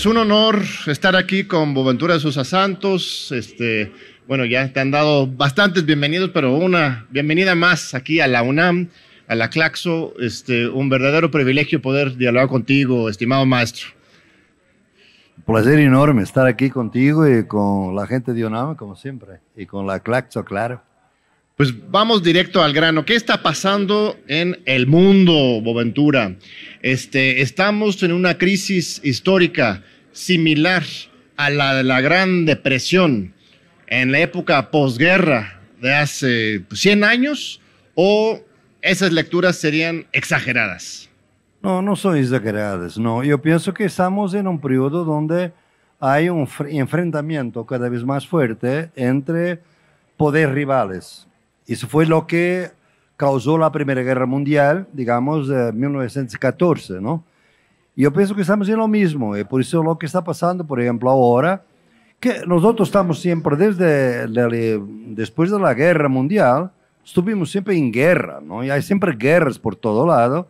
Pues un honor estar aquí con Boventura de Sosa Santos. Este, bueno, ya te han dado bastantes bienvenidos, pero una bienvenida más aquí a la UNAM, a la Claxo. Este, un verdadero privilegio poder dialogar contigo, estimado maestro. Placer enorme estar aquí contigo y con la gente de UNAM, como siempre, y con la Claxo, claro. Pues vamos directo al grano. ¿Qué está pasando en el mundo, Boventura? Este, estamos en una crisis histórica similar a la de la Gran Depresión en la época posguerra de hace 100 años o esas lecturas serían exageradas? No, no son exageradas, no. Yo pienso que estamos en un periodo donde hay un enfrentamiento cada vez más fuerte entre poderes rivales eso fue lo que causó la Primera Guerra Mundial, digamos, de 1914, ¿no? Yo pienso que estamos en lo mismo, y por eso lo que está pasando, por ejemplo, ahora, que nosotros estamos siempre, desde después de la Guerra Mundial, estuvimos siempre en guerra, ¿no? Y hay siempre guerras por todo lado,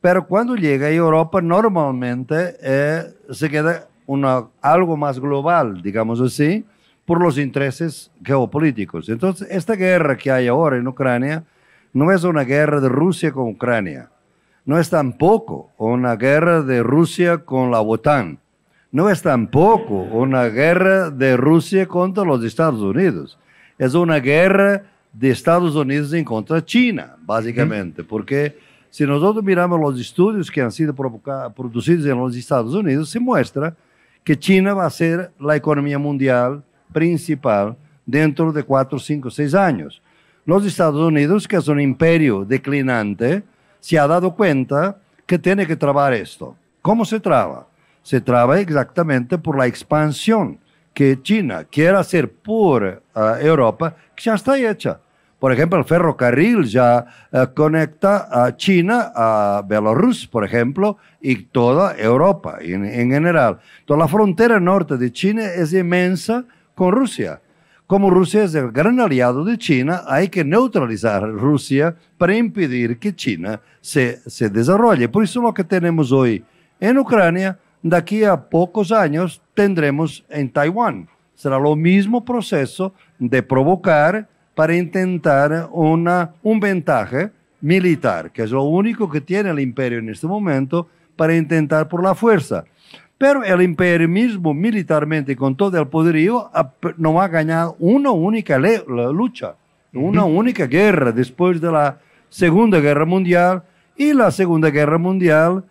pero cuando llega a Europa, normalmente eh, se queda una, algo más global, digamos así, por los intereses geopolíticos. Entonces, esta guerra que hay ahora en Ucrania no es una guerra de Rusia con Ucrania, no es tampoco una guerra de Rusia con la OTAN, no es tampoco una guerra de Rusia contra los Estados Unidos, es una guerra de Estados Unidos en contra de China, básicamente, porque si nosotros miramos los estudios que han sido producidos en los Estados Unidos, se muestra que China va a ser la economía mundial principal dentro de cuatro, cinco, seis años. Los Estados Unidos, que es un imperio declinante, se ha dado cuenta que tiene que trabar esto. ¿Cómo se traba? Se traba exactamente por la expansión que China quiere hacer por uh, Europa, que ya está hecha. Por ejemplo, el ferrocarril ya uh, conecta a China a Belarus, por ejemplo, y toda Europa en, en general. Toda la frontera norte de China es inmensa con Rusia. Como Rusia es el gran aliado de China, hay que neutralizar Rusia para impedir que China se, se desarrolle. Por eso lo que tenemos hoy en Ucrania, de aquí a pocos años tendremos en Taiwán. Será lo mismo proceso de provocar para intentar una, un ventaja militar, que es lo único que tiene el imperio en este momento, para intentar por la fuerza. Pero el imperio mismo, militarmente, con todo el poderío, no ha ganado una única lucha, una única guerra después de la Segunda Guerra Mundial. Y la Segunda Guerra Mundial,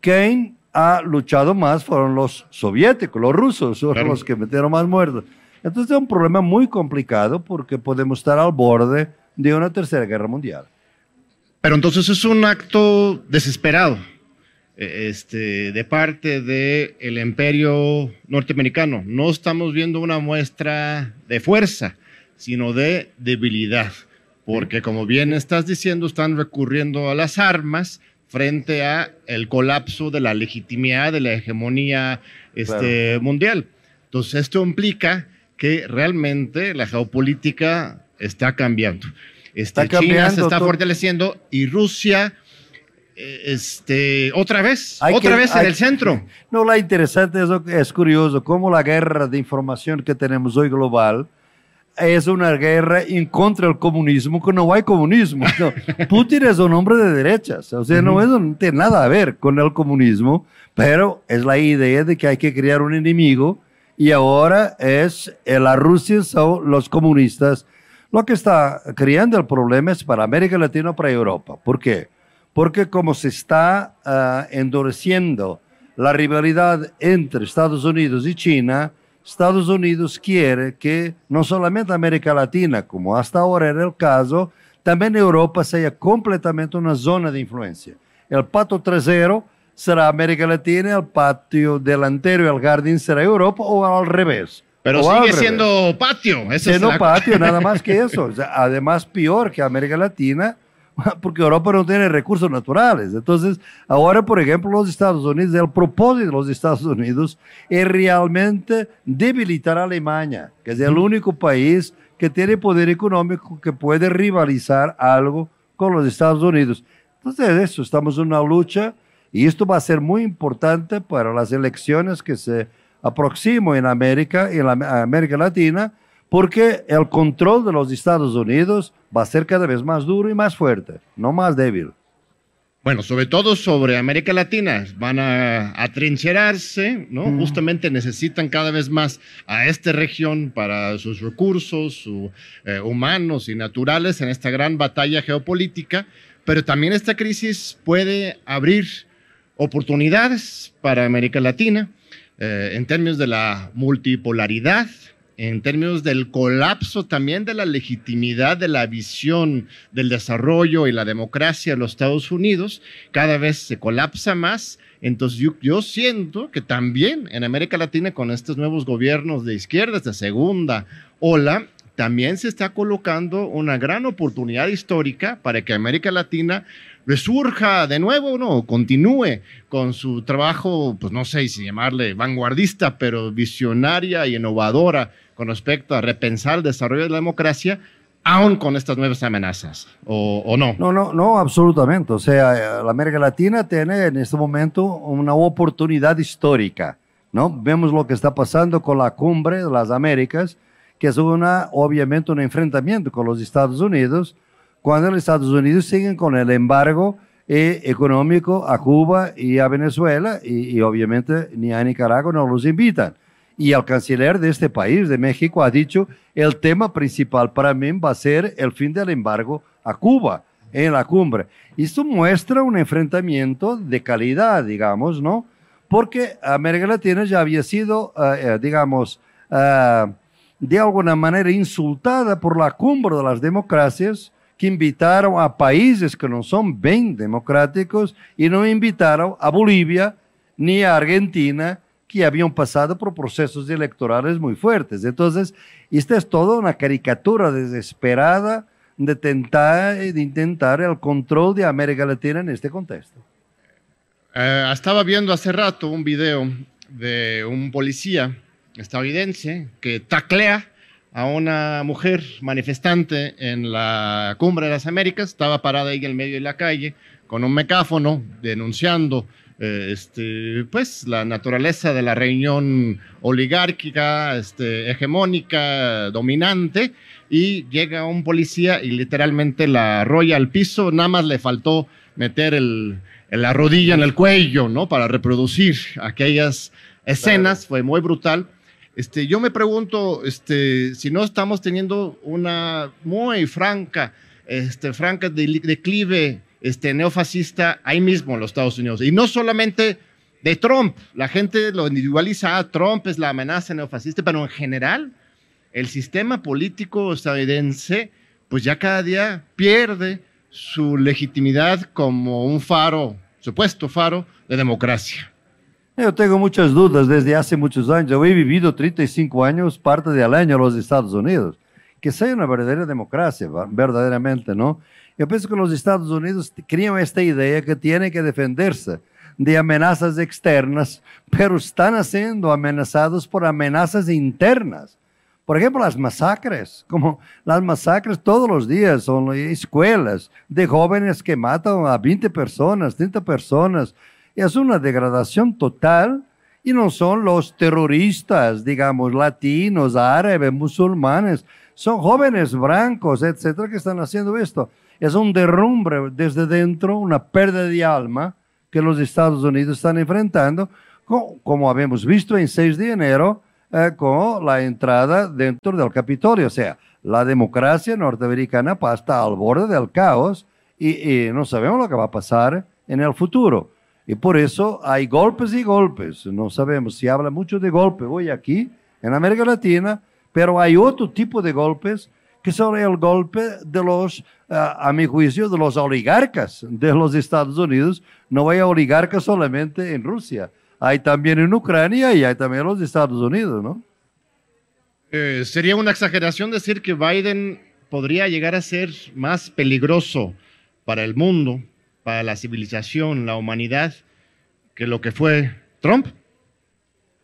quien ha luchado más fueron los soviéticos, los rusos, son los que metieron más muertos. Entonces es un problema muy complicado porque podemos estar al borde de una tercera guerra mundial. Pero entonces es un acto desesperado este, de parte del el imperio norteamericano. No estamos viendo una muestra de fuerza, sino de debilidad, porque como bien estás diciendo, están recurriendo a las armas frente a el colapso de la legitimidad de la hegemonía este, mundial. Entonces esto implica que realmente la geopolítica está cambiando. Este, está China se está fortaleciendo y Rusia este, otra vez, otra vez en el centro. No, la interesante es, es curioso cómo la guerra de información que tenemos hoy global es una guerra en contra del comunismo, que no hay comunismo. Putin es un hombre de derechas, o sea, no, no tiene nada a ver con el comunismo, pero es la idea de que hay que crear un enemigo y ahora es eh, la Rusia son los comunistas. Lo que está creando el problema es para América Latina, para Europa. ¿Por qué? Porque como se está uh, endureciendo la rivalidad entre Estados Unidos y China, Estados Unidos quiere que no solamente América Latina, como hasta ahora era el caso, también Europa sea completamente una zona de influencia. El pato trasero será América Latina, el patio delantero y el jardín será Europa o al revés. Pero sigue siendo patio. siendo patio, nada más que eso. además, peor que América Latina, porque Europa no tiene recursos naturales. Entonces, ahora, por ejemplo, los Estados Unidos, el propósito de los Estados Unidos es realmente debilitar a Alemania, que es el único país que tiene poder económico que puede rivalizar algo con los Estados Unidos. Entonces, eso, estamos en una lucha Y esto va a ser muy importante para las elecciones que se aproximan en América en la América Latina, porque el control de los Estados Unidos va a ser cada vez más duro y más fuerte, no más débil. Bueno, sobre todo sobre América Latina, van a atrincherarse, ¿no? Justamente necesitan cada vez más a esta región para sus recursos eh, humanos y naturales en esta gran batalla geopolítica, pero también esta crisis puede abrir oportunidades para América Latina eh, en términos de la multipolaridad, en términos del colapso también de la legitimidad de la visión del desarrollo y la democracia de los Estados Unidos, cada vez se colapsa más. Entonces yo, siento que también en América Latina con estos nuevos gobiernos de izquierdas de segunda ola, también se está colocando una gran oportunidad histórica para que América Latina resurja de nuevo, ¿no? Continúe con su trabajo, pues no sé si llamarle vanguardista, pero visionaria y innovadora con respecto a repensar el desarrollo de la democracia, aún con estas nuevas amenazas, ¿o, no? No, no, no, absolutamente. O sea, la América Latina tiene en este momento una oportunidad histórica, ¿no? Vemos lo que está pasando con la cumbre de las Américas, que es una, obviamente un enfrentamiento con los Estados Unidos, cuando los Estados Unidos siguen con el embargo eh, económico a Cuba y a Venezuela, y, y obviamente ni a Nicaragua no los invitan. Y el canciller de este país, de México, ha dicho, el tema principal para mí va a ser el fin del embargo a Cuba en la cumbre. Esto muestra un enfrentamiento de calidad, digamos, ¿no? Porque América Latina ya había sido, eh, eh, digamos, eh, de alguna manera insultada por la cumbre de las democracias que invitaron a países que no son bien democráticos y no invitaron a Bolivia ni a Argentina que habían pasado por procesos electorales muy fuertes. Entonces, esta es toda una caricatura desesperada de, tentar, de intentar el control de América Latina en este contexto. Eh, estaba viendo hace rato un video de un policía estadounidense que taclea a una mujer manifestante en la cumbre de las Américas, estaba parada ahí en el medio de la calle con un mecáfono denunciando eh, este, pues la naturaleza de la reunión oligárquica, este, hegemónica, dominante, y llega un policía y literalmente la arrolla al piso, nada más le faltó meter el, la rodilla en el cuello, ¿no? Para reproducir aquellas escenas, fue muy brutal. Este, yo me pregunto este, si no estamos teniendo una muy franca, este, franca declive este, neofascista ahí mismo en los Estados Unidos. Y no solamente de Trump, la gente lo individualiza, ah, Trump es la amenaza neofascista, pero en general el sistema político estadounidense pues ya cada día pierde su legitimidad como un faro, supuesto faro de democracia. Yo tengo muchas dudas desde hace muchos años. Yo he vivido 35 años, parte del año en los Estados Unidos. Que sea una verdadera democracia, verdaderamente, ¿no? Yo pienso que los Estados Unidos crean esta idea que tiene que defenderse de amenazas externas, pero están siendo amenazados por amenazas internas. Por ejemplo, las masacres, como las masacres todos los días, son escuelas de jóvenes que matan a 20 personas, 30 personas. Es una degradación total y no son los terroristas, digamos, latinos, árabes, musulmanes, son jóvenes blancos, etcétera, que están haciendo esto es un derrumbe desde dentro, una pérdida de alma que los Estados Unidos están enfrentando, como habíamos visto en 6 de enero, eh, con la entrada dentro del Capitolio. O sea, la democracia norteamericana está al borde del caos y, y no sabemos lo que va a pasar en el futuro. Y por eso hay golpes y golpes. No sabemos si habla mucho de golpe hoy aquí en América Latina, pero hay otro tipo de golpes que son el golpe de los, eh, a mi juicio, de los oligarcas de los Estados Unidos. No hay oligarcas solamente en Rusia, hay también en Ucrania y hay también en los Estados Unidos, ¿no? Eh, sería una exageración decir que Biden podría llegar a ser más peligroso para el mundo, para la civilización, la humanidad, que lo que fue Trump.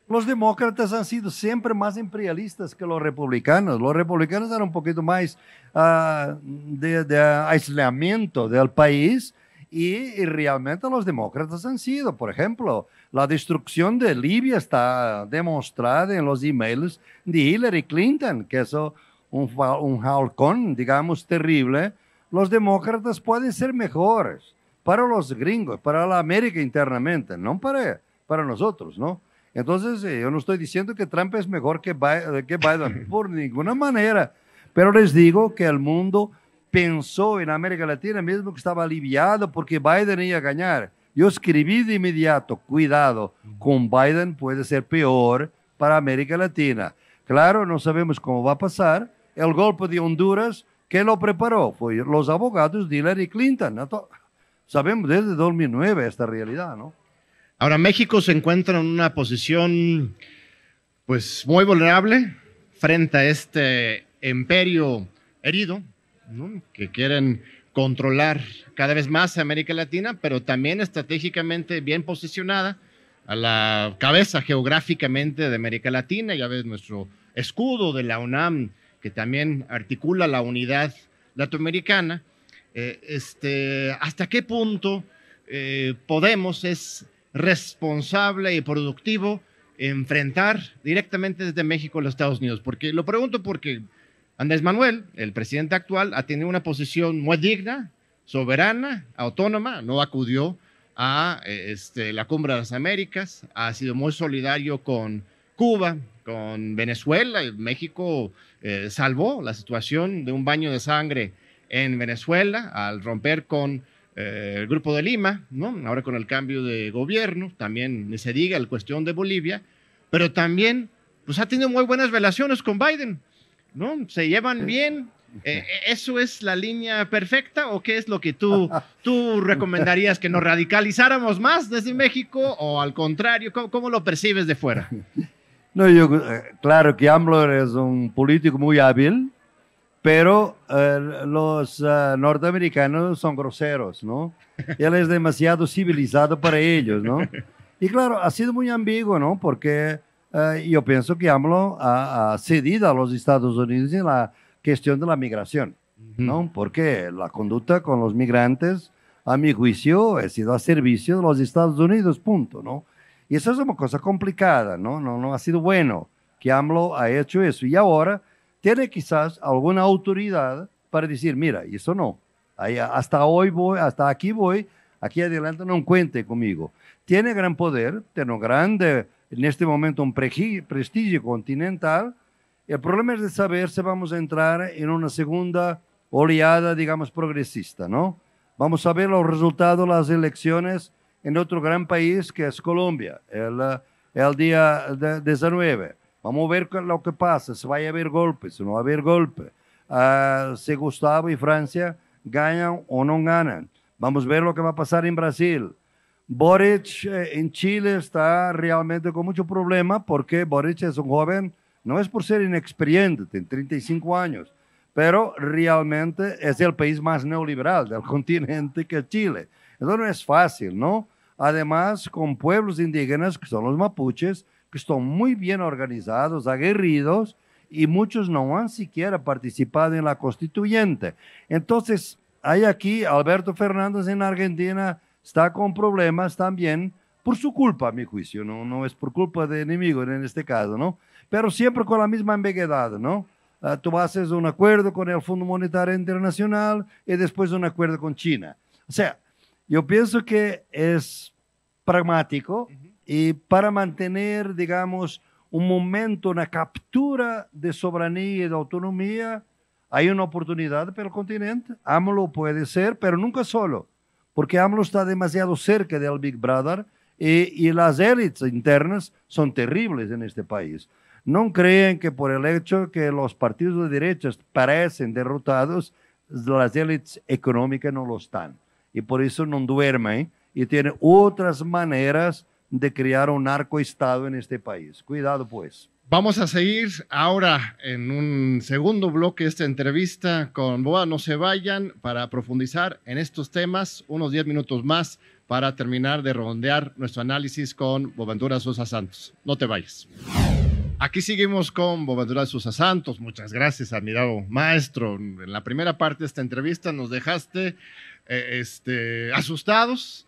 Los demócratas han sido siempre más imperialistas que los republicanos. Los republicanos eran un poquito más uh, de, de, aislamiento del país Y, realmente los demócratas han sido, por ejemplo, la destrucción de Libia está demostrada en los emails de Hillary Clinton, que es un, un halcón, digamos, terrible. Los demócratas pueden ser mejores para los gringos, para la América internamente, no para, para nosotros, ¿no? Entonces, eh, yo no estoy diciendo que Trump es mejor que que Biden por ninguna manera, pero les digo que el mundo pensó en América Latina mismo que estaba aliviado porque Biden iba a ganar. Yo escribí de inmediato, cuidado, con Biden puede ser peor para América Latina. Claro, no sabemos cómo va a pasar. El golpe de Honduras, ¿qué lo preparó? Fue los abogados de Hillary Clinton. Sabemos desde 2009 esta realidad, ¿no? Ahora, México se encuentra en una posición, pues, muy vulnerable frente a este imperio herido, que quieren controlar cada vez más a América Latina, pero también estratégicamente bien posicionada a la cabeza geográficamente de América Latina. Ya ves nuestro escudo de la UNAM, que también articula la unidad latinoamericana. Eh, este, ¿Hasta qué punto eh, Podemos es responsable y productivo enfrentar directamente desde México a los Estados Unidos? Porque lo pregunto porque Andrés Manuel, el presidente actual, ha tenido una posición muy digna, soberana, autónoma, no acudió a este, la Cumbre de las Américas, ha sido muy solidario con Cuba, con Venezuela, México eh, salvó la situación de un baño de sangre en Venezuela al romper con eh, el Grupo de Lima, ¿no? ahora con el cambio de gobierno, también se diga la cuestión de Bolivia, pero también pues, ha tenido muy buenas relaciones con Biden. ¿no? Se llevan bien. Eh, eh, ¿Eso es la línea perfecta o qué es lo que tú, tú recomendarías que nos radicalizáramos más desde México o al contrario? ¿Cómo, lo percibes de fuera? No, yo, eh, claro que AMLO es un político muy hábil, pero los norteamericanos son groseros, ¿no? Él es demasiado civilizado para ellos, ¿no? Y claro, ha sido muy ambiguo, ¿no? Porque eh, yo pienso que AMLO ha, cedido a los Estados Unidos en la cuestión de la migración, ¿no? Porque la conducta con los migrantes, a mi juicio, ha sido a servicio de los Estados Unidos, punto, ¿no? Y eso es una cosa complicada, ¿no? No, no ha sido bueno que AMLO ha hecho eso. Y ahora tiene quizás alguna autoridad para decir, mira, eso no. hasta hoy voy, hasta aquí voy, aquí adelante no cuente conmigo. Tiene gran poder, tiene un grande en este momento un prestigio continental. El problema es de saber si vamos a entrar en una segunda oleada, digamos, progresista, ¿no? Vamos a ver los resultados de las elecciones en otro gran país que es Colombia, el, el día 19. Vamos a ver lo que pasa, si va a haber golpes, si no va a haber golpes, uh, si Gustavo y Francia ganan o no ganan. Vamos a ver lo que va a pasar en Brasil. Boric eh, en Chile está realmente con mucho problema porque Boric es un joven, no es por ser inexperiente, tiene 35 años, pero realmente es el país más neoliberal del continente que Chile. Entonces no es fácil, ¿no? Además, con pueblos indígenas, que son los mapuches, que están muy bien organizados, aguerridos, y muchos no han siquiera participado en la constituyente. Entonces, hay aquí Alberto Fernández en Argentina, está con problemas también por su culpa, a mi juicio, no, no es por culpa de enemigo en este caso, ¿no? Pero siempre con la misma ambigüedad, ¿no? Uh, tú haces un acuerdo con el Fondo Monetario Internacional y después un acuerdo con China. O sea, yo pienso que es pragmático y para mantener, digamos, un momento, una captura de soberanía y de autonomía, hay una oportunidad para el continente. AMLO puede ser, pero nunca solo porque AMLO está demasiado cerca del Big Brother y, las élites internas son terribles en este país. No creen que por el hecho que los partidos de derechas parecen derrotados, las élites económicas no lo están. Y por eso no duermen y tienen otras maneras de crear un narcoestado en este país. Cuidado pues. Vamos a seguir ahora en un segundo bloque esta entrevista con Boa. No se vayan para profundizar en estos temas, unos 10 minutos más para terminar de rondear nuestro análisis con Boaventura Sosa Santos. No te vayas. Aquí seguimos con Bobadura Susa Santos. Muchas gracias, admirado maestro. En la primera parte de esta entrevista nos dejaste eh, este, asustados,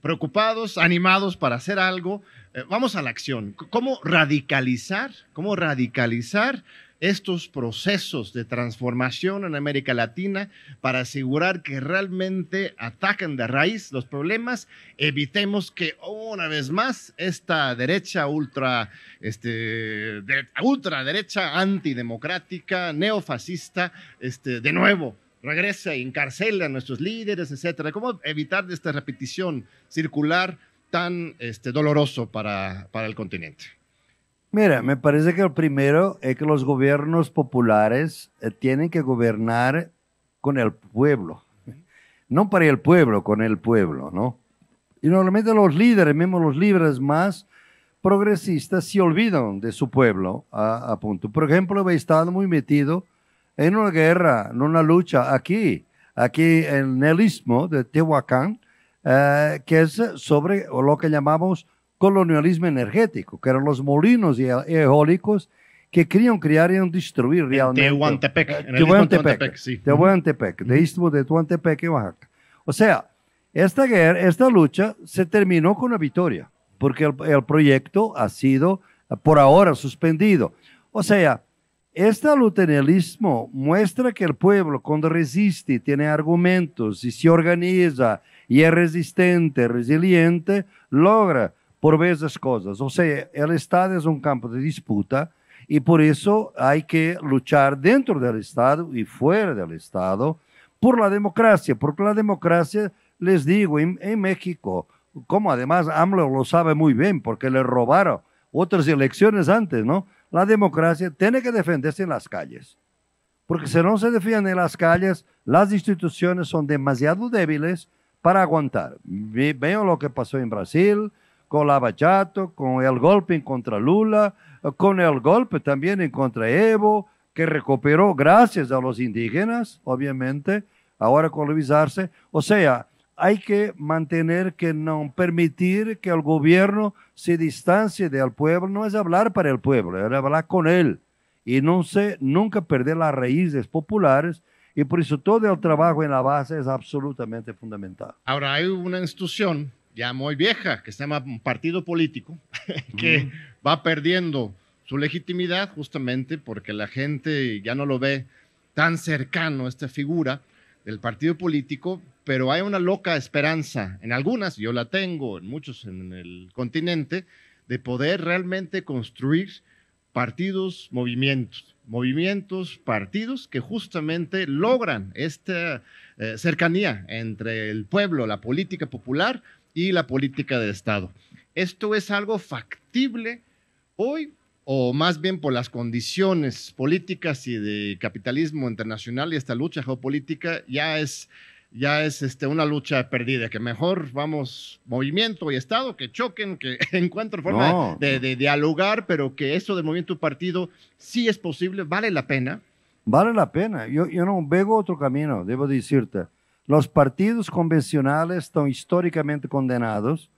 preocupados, animados para hacer algo. Eh, vamos a la acción. ¿Cómo radicalizar? ¿Cómo radicalizar estos procesos de transformación en América Latina para asegurar que realmente ataquen de raíz los problemas, evitemos que una vez más esta derecha ultra, este, de, ultraderecha antidemocrática, neofascista, este, de nuevo regrese e encarcele a nuestros líderes, etcétera. ¿Cómo evitar esta repetición circular tan este, doloroso para, para el continente? Mira, me parece que el primero es que los gobiernos populares eh, tienen que gobernar con el pueblo. No para el pueblo, con el pueblo, ¿no? Y normalmente los líderes, mismo los líderes más progresistas, se olvidan de su pueblo, a, punto. Por ejemplo, he estado muy metido en una guerra, en una lucha aquí, aquí en el istmo de Tehuacán, eh, que es sobre lo que llamamos colonialismo energético, que eran los molinos eólicos que querían crear y destruir realmente. Tehuantepec, en el Tehuantepec, sí. Tehuantepec, de istmo de Tehuantepec y Oaxaca. O sea, esta guerra, esta lucha se terminó con una victoria, porque el, el proyecto ha sido por ahora suspendido. O sea, este istmo muestra que el pueblo cuando resiste, tiene argumentos y se organiza y es resistente, resiliente, logra por veces cosas. O sea, el Estado es un campo de disputa y por eso hay que luchar dentro del Estado y fuera del Estado por la democracia, porque la democracia, les digo, en, México, como además AMLO lo sabe muy bien, porque le robaron otras elecciones antes, ¿no? La democracia tiene que defenderse en las calles, porque si no se defiende en las calles, las instituciones son demasiado débiles para aguantar. Veo lo que pasó en Brasil, con la Bachato, con el golpe contra Lula, con el golpe también contra Evo, que recuperó gracias a los indígenas, obviamente, ahora colonizarse. O sea, hay que mantener que no permitir que el gobierno se distancie del pueblo, no es hablar para el pueblo, es hablar con él. Y no se, nunca perder las raíces populares. Y por eso todo el trabajo en la base es absolutamente fundamental. Ahora hay una institución ya muy vieja, que se llama partido político, que va perdiendo su legitimidad justamente porque la gente ya no lo ve tan cercano, esta figura del partido político, pero hay una loca esperanza en algunas, yo la tengo, en muchos en el continente, de poder realmente construir partidos, movimientos, movimientos, partidos que justamente logran esta eh, cercanía entre el pueblo, la política popular, y la política de Estado. ¿Esto es algo factible hoy o más bien por las condiciones políticas y de capitalismo internacional y esta lucha geopolítica ya es, ya es este, una lucha perdida, que mejor vamos movimiento y Estado, que choquen, que encuentren forma de, de, dialogar, pero que eso de movimiento partido sí es posible, vale la pena. Vale la pena. Yo, yo no veo otro camino, debo decirte. Los partidos convencionales están históricamente condenados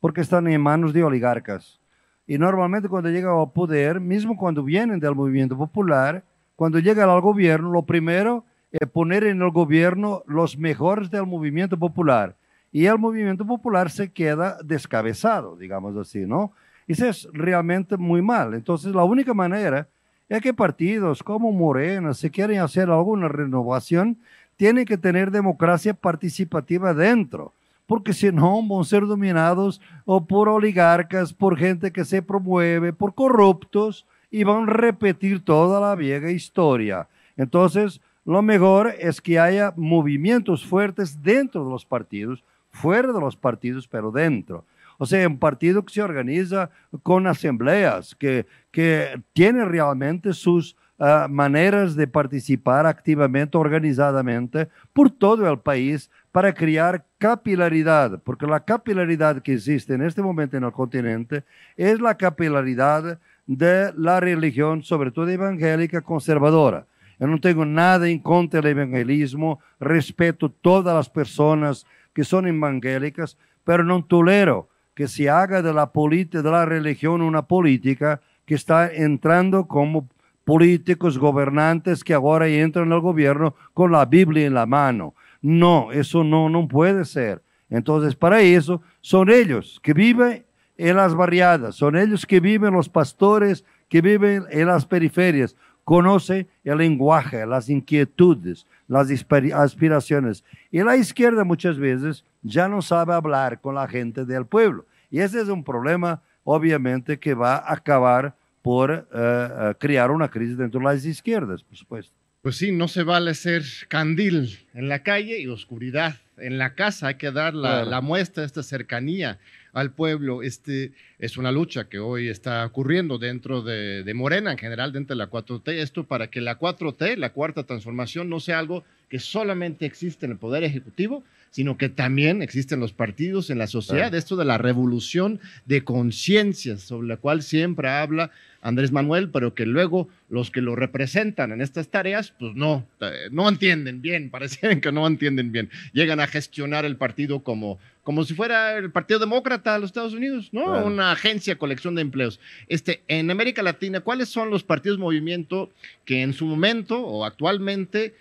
porque están en manos de oligarcas. Y normalmente cuando llegan al poder, mismo cuando vienen del movimiento popular, cuando llegan al gobierno, lo primero es poner en el gobierno los mejores del movimiento popular. Y el movimiento popular se queda descabezado, digamos así, ¿no? Eso es realmente muy mal. Entonces, la única manera es que partidos como Morena, si quieren hacer alguna renovación, tienen que tener democracia participativa dentro, porque si no van a ser dominados o por oligarcas, por gente que se promueve, por corruptos y van a repetir toda la vieja historia. Entonces, lo mejor es que haya movimientos fuertes dentro de los partidos, fuera de los partidos, pero dentro. O sea, un partido que se organiza con asambleas, que, que tiene realmente sus uh, maneras de participar activamente, organizadamente, por todo el país para crear capilaridad, porque la capilaridad que existe en este momento en el continente es la capilaridad de la religión, sobre todo evangélica conservadora. Yo no tengo nada en contra del evangelismo, respeto todas las personas que son evangélicas, pero no tolero que se haga de la, de la religión una política que está entrando como políticos, gobernantes que ahora entran al gobierno con la Biblia en la mano. No, eso no, no puede ser. Entonces, para eso son ellos que viven en las barriadas, son ellos que viven los pastores, que viven en las periferias, conoce el lenguaje, las inquietudes, las aspiraciones. Y la izquierda muchas veces ya no sabe hablar con la gente del pueblo. Y ese es un problema, obviamente, que va a acabar por eh, eh, crear una crisis dentro de las izquierdas, por supuesto. Pues sí, no se vale ser candil en la calle y oscuridad en la casa. Hay que dar la, la muestra, esta cercanía al pueblo. Este es una lucha que hoy está ocurriendo dentro de, de, Morena, en general dentro de la 4T. Esto para que la 4T, la cuarta transformación, no sea algo que solamente existe en el Poder Ejecutivo, sino que también existen los partidos en la sociedad. Esto de la revolución de conciencias, sobre la cual siempre habla Andrés Manuel, pero que luego los que lo representan en estas tareas, pues no, eh, no entienden bien, parecen que no entienden bien. Llegan a gestionar el partido como, como si fuera el Partido Demócrata de los Estados Unidos, ¿no? Una agencia, colección de empleos. Este, en América Latina, ¿cuáles son los partidos movimiento que en su momento o actualmente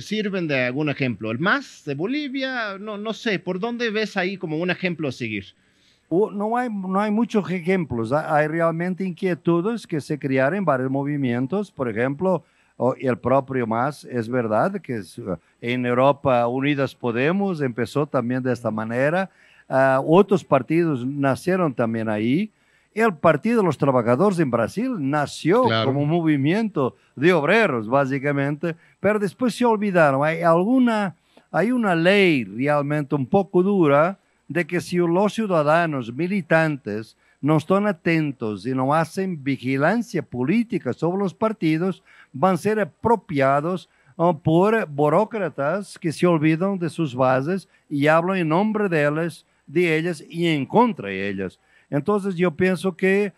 sirven de algún ejemplo. El MAS de Bolivia, no, no sé, ¿por dónde ves ahí como un ejemplo a seguir? No hay, no hay muchos ejemplos, hay realmente inquietudes que se crearon en varios movimientos, por ejemplo, el propio MAS, es verdad que en Europa Unidas Podemos empezó también de esta manera, ah, otros partidos nacieron también ahí, el Partido de los Trabajadores en Brasil nació como un movimiento de obreros, básicamente, pero después se olvidaron. Hay alguna, hay una ley realmente un poco dura de que si los ciudadanos militantes no están atentos y no hacen vigilancia política sobre los partidos, van a ser apropiados uh, por burócratas que se olvidan de sus bases y hablan en nombre de ellas, de ellas y en contra de ellas. Entonces yo pienso que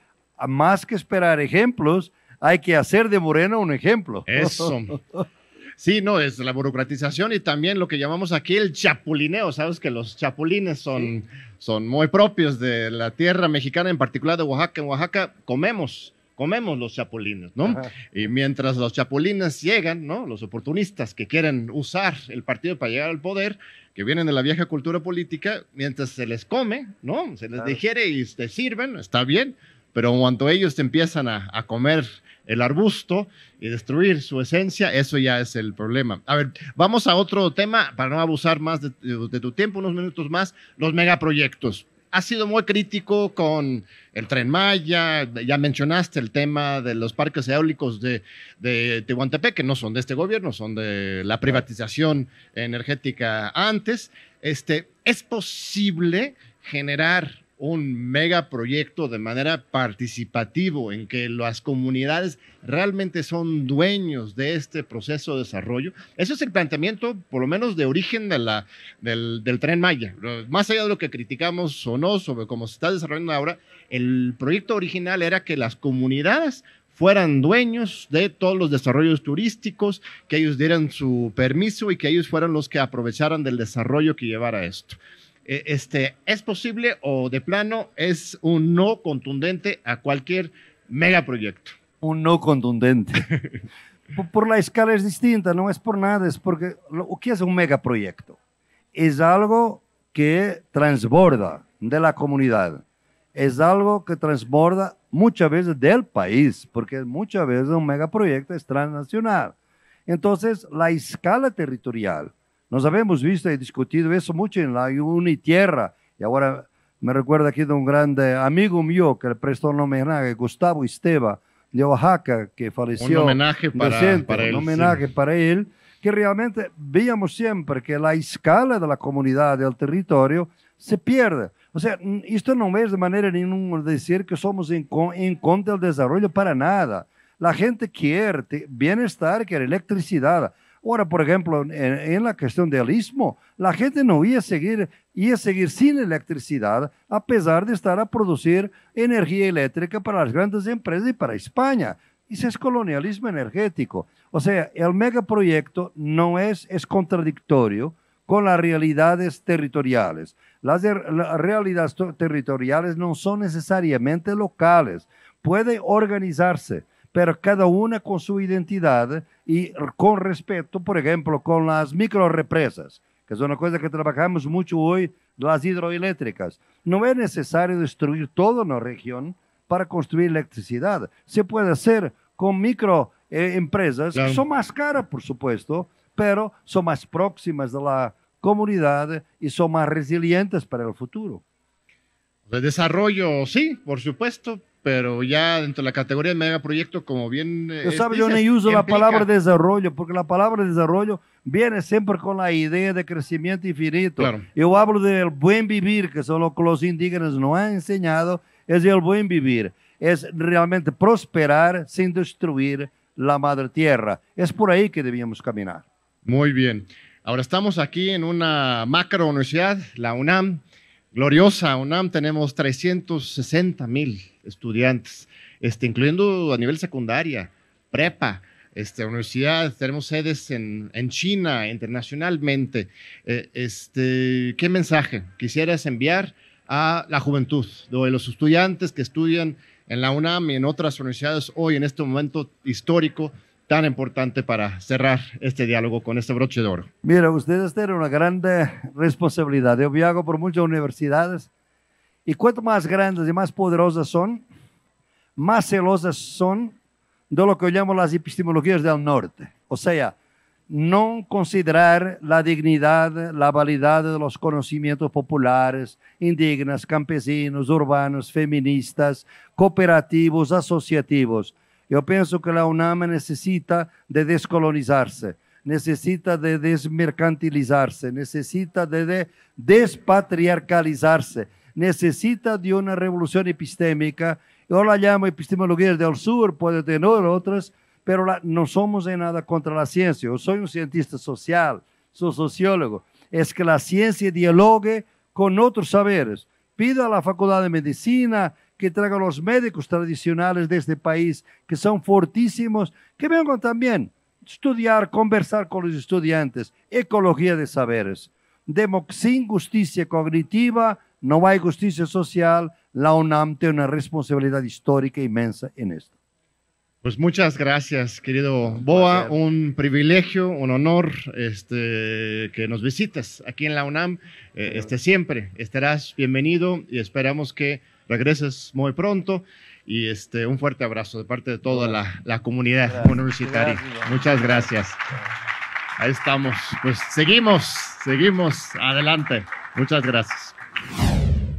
más que esperar ejemplos, hay que hacer de Moreno un ejemplo. Eso. Sí, no, es la burocratización y también lo que llamamos aquí el chapulineo. Sabes que los chapulines son, son muy propios de la tierra mexicana, en particular de Oaxaca. En Oaxaca comemos, comemos los chapulines, ¿no? Y mientras los chapulines llegan, ¿no? Los oportunistas que quieren usar el partido para llegar al poder, que vienen de la vieja cultura política, mientras se les come, ¿no? Se les digiere y te sirven, está bien, pero cuando ellos empiezan a, comer el arbusto y destruir su esencia, eso ya es el problema. A ver, vamos a otro tema, para no abusar más de, de tu tiempo, unos minutos más, los megaproyectos ha sido muy crítico con el tren Maya, ya mencionaste el tema de los parques eólicos de, de Tehuantepec, que no son de este gobierno, son de la privatización energética antes. Este, ¿Es posible generar un megaproyecto de manera participativo en que las comunidades realmente son dueños de este proceso de desarrollo. Ese es el planteamiento, por lo menos de origen del, del tren Maya. Más allá de lo que criticamos o no sobre cómo se está desarrollando ahora, el proyecto original era que las comunidades fueran dueños de todos los desarrollos turísticos, que ellos dieran su permiso y que ellos fueran los que aprovecharan del desarrollo que llevara esto. Eh, este, ¿es posible o de plano es un no contundente a cualquier megaproyecto? Un no contundente. por, la escala es distinta, no es por nada, es porque lo que es un megaproyecto es algo que transborda de la comunidad, es algo que transborda muchas veces del país, porque muchas veces un megaproyecto es transnacional. Entonces, la escala territorial nos habíamos visto y discutido eso mucho en la Unitierra. Y ahora me recuerda aquí de un grande amigo mío que le prestó un homenaje, Gustavo Esteba, de Oaxaca, que falleció. Un homenaje para, para él. Un homenaje para él, que realmente veíamos siempre que la escala de la comunidad, del territorio, se pierde. O sea, esto no es de manera ninguna decir que somos en, en contra del desarrollo para nada. La gente quiere bienestar, quiere electricidad. Ahora, por ejemplo, en, la cuestión del istmo, la gente no iba a seguir, a seguir sin electricidad, a pesar de estar a producir energía eléctrica para las grandes empresas y para España. Eso es colonialismo energético. O sea, el megaproyecto no es, es contradictorio con las realidades territoriales. Las, las realidades territoriales no son necesariamente locales puede organizarse, pero cada una con su identidad y con respeto, por ejemplo, con las microrepresas, que es una cosa que trabajamos mucho hoy, las hidroeléctricas. No es necesario destruir toda una región para construir electricidad. Se puede hacer con microempresas que son más caras, por supuesto, pero son más próximas de la comunidad y son más resilientes para el futuro. De desarrollo, sí, por supuesto, pero ya dentro de la categoría de megaproyecto, como bien... Yo, sabe, yo no uso la palabra desarrollo, porque la palabra desarrollo viene siempre con la idea de crecimiento infinito. Yo hablo del buen vivir, que son lo que los indígenas nos han enseñado, es el buen vivir, es realmente prosperar sin destruir la madre tierra. Es por ahí que debíamos caminar. Muy bien. Ahora estamos aquí en una macro universidad, la UNAM, gloriosa UNAM, tenemos 360 mil estudiantes, este, incluyendo a nivel secundaria, prepa, este, universidad, tenemos sedes en, en China, internacionalmente. Eh, este, ¿Qué mensaje quisieras enviar a la juventud, de los estudiantes que estudian en la UNAM y en otras universidades hoy en este momento histórico tan importante para cerrar este diálogo con este broche de oro? Mira, ustedes tienen una grande responsabilidad. Yo viajo por muchas universidades y cuanto más grandes y más poderosas son, más celosas son de lo que llamamos las epistemologías del norte. O sea, no considerar la dignidad, la validad de los conocimientos populares, indígenas, campesinos, urbanos, feministas, cooperativos, asociativos yo pienso que la UNAM necesita de descolonizarse, necesita de desmercantilizarse, necesita de despatriarcalizarse, necesita de una revolución epistémica. Yo la llamo epistemología del sur, puede tener otras, pero no somos en nada contra la ciencia. Yo soy un cientista social, soy sociólogo. Es que la ciencia dialogue con otros saberes. Pido a la Facultad de Medicina, que traigan los médicos tradicionales de este país, que son fortísimos, que vengan también estudiar, conversar con los estudiantes, ecología de saberes. Demo, sin justicia cognitiva no hay justicia social. La UNAM tiene una responsabilidad histórica inmensa en esto. Pues muchas gracias, querido Boa. Un privilegio, un honor este, que nos visites aquí en la UNAM. Eh, este, siempre estarás bienvenido y esperamos que regreses muy pronto. Y este, un fuerte abrazo de parte de toda la, comunidad universitaria. Muchas gracias. Ahí estamos. Pues seguimos, seguimos adelante. Muchas gracias.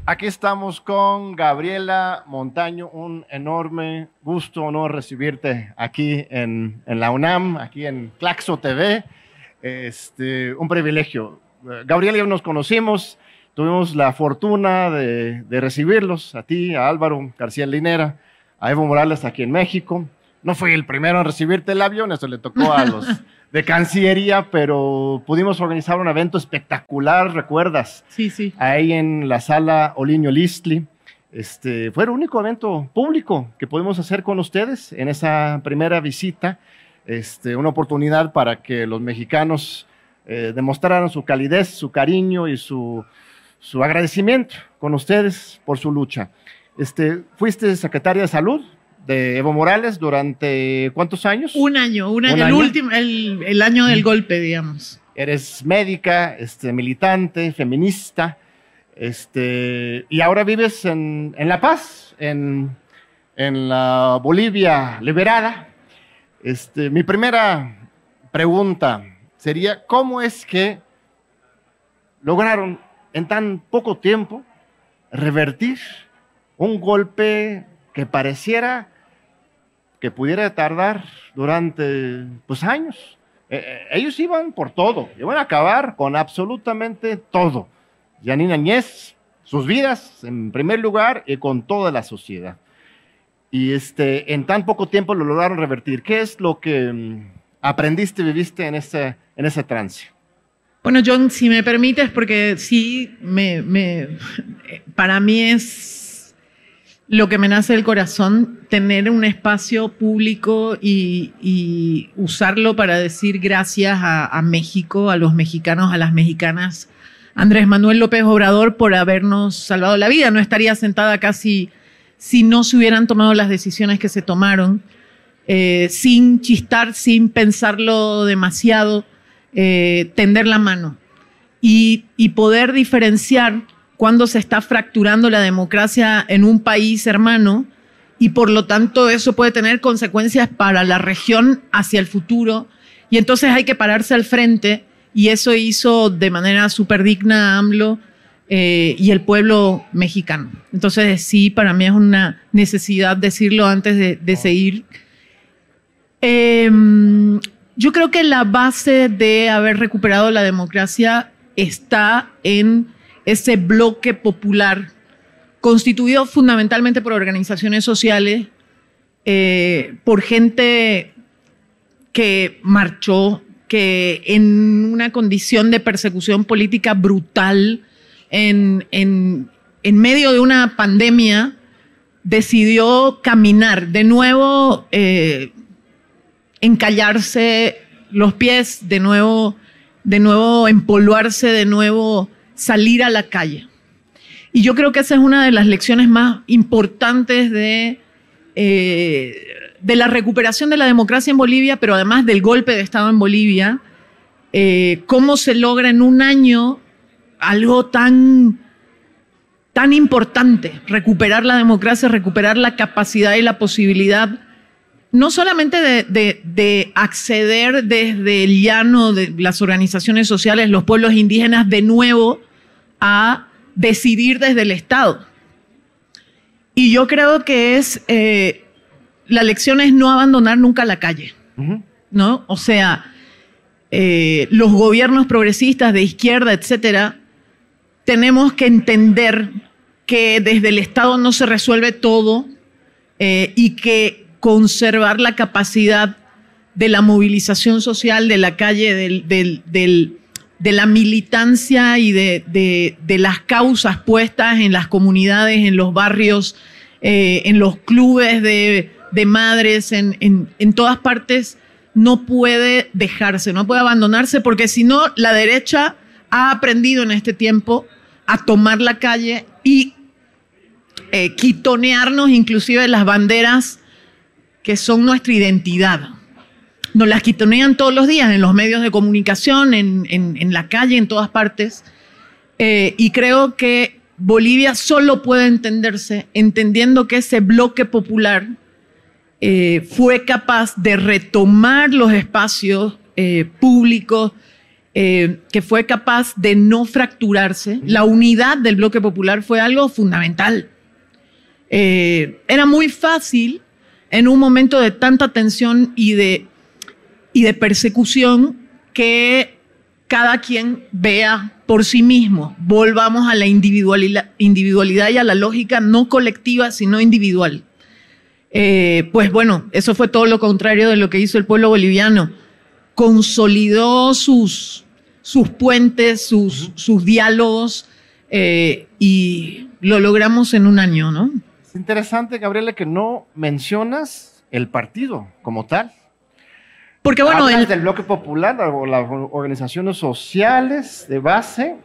Aquí estamos con Gabriela Montaño. Un enorme gusto, honor recibirte aquí en, en la UNAM, aquí en Claxo TV. Este, un privilegio. Gabriela y yo nos conocimos Tuvimos la fortuna de, recibirlos, a ti, a Álvaro García Linera, a Evo Morales aquí en México. No fui el primero en recibirte el avión, eso le tocó a los de Cancillería, pero pudimos organizar un evento espectacular, ¿recuerdas? Sí, sí. Ahí en la sala Oliño Listli. Este, fue el único evento público que pudimos hacer con ustedes en esa primera visita. Este, una oportunidad para que los mexicanos eh, demostraran su calidez, su cariño y su su agradecimiento con ustedes por su lucha. Este, fuiste secretaria de salud de Evo Morales durante cuántos años? Un año, un año, el último, el, año del golpe, digamos. Eres médica, este, militante, feminista, este, y ahora vives en, en La Paz, en, en, la Bolivia liberada. Este, mi primera pregunta sería, ¿cómo es que lograron en tan poco tiempo revertir un golpe que pareciera que pudiera tardar durante pues, años. Eh, eh, ellos iban por todo, iban a acabar con absolutamente todo. Janine Añez, sus vidas en primer lugar y con toda la sociedad. Y este, en tan poco tiempo lo lograron revertir. ¿Qué es lo que mm, aprendiste, viviste en ese, en ese trance? Bueno, John, si me permites, porque sí, me, para mí es lo que me nace del corazón tener un espacio público y, usarlo para decir gracias a, México, a los mexicanos, a las mexicanas, Andrés Manuel López Obrador por habernos salvado la vida. No estaría sentada casi si no se hubieran tomado las decisiones que se tomaron, eh, sin chistar, sin pensarlo demasiado, eh, tender la mano y, y poder diferenciar cuando se está fracturando la democracia en un país hermano y por lo tanto eso puede tener consecuencias para la región hacia el futuro y entonces hay que pararse al frente y eso hizo de manera súper digna a AMLO eh, y el pueblo mexicano. Entonces sí, para mí es una necesidad decirlo antes de, seguir. Em, yo creo que la base de haber recuperado la democracia está en ese bloque popular constituido fundamentalmente por organizaciones sociales, eh, por gente que marchó, que en una condición de persecución política brutal, en, medio de una pandemia, decidió caminar, de nuevo eh, encallarse los pies, de nuevo, de nuevo empolvarse, de nuevo salir a la calle. Y yo creo que esa es una de las lecciones más importantes de, eh, de la recuperación de la democracia en Bolivia, pero además del golpe de Estado en Bolivia. Eh, cómo se logra en un año algo tan, tan importante, recuperar la democracia, recuperar la capacidad y la posibilidad no solamente de, de, acceder desde el llano de las organizaciones sociales, los pueblos indígenas, de nuevo a decidir desde el Estado. Y yo creo que es, eh, la lección es no abandonar nunca la calle, ¿no? O sea, eh, los gobiernos progresistas de izquierda, etcétera, tenemos que entender que desde el Estado no se resuelve todo eh, y que conservar la capacidad de la movilización social de la calle, de la militancia y de, las causas puestas en las comunidades, en los barrios, eh, en los clubes de, madres, en, en, todas partes, no puede dejarse, no puede abandonarse, porque si no, la derecha ha aprendido en este tiempo a tomar la calle y eh, quitonearnos inclusive las banderas que son nuestra identidad nos las quitonean todos los días en los medios de comunicación, en, la calle, en todas partes. Eh, y creo que Bolivia solo puede entenderse entendiendo que ese bloque popular eh, fue capaz de retomar los espacios eh, públicos, que fue capaz de no fracturarse. La unidad del bloque popular fue algo fundamental. era muy fácil en un momento de tanta tensión y de y de persecución que cada quien vea por sí mismo. Volvamos a la individualidad, individualidad y a la lógica no colectiva, sino individual. Eh, pues bueno, eso fue todo lo contrario de lo que hizo el pueblo boliviano. Consolidó sus, sus puentes, sus, sus diálogos eh, y lo logramos en un año, ¿no? Es interesante, Gabriela, que no mencionas el partido como tal. Porque bueno, el del bloque popular o las organizaciones sociales de base,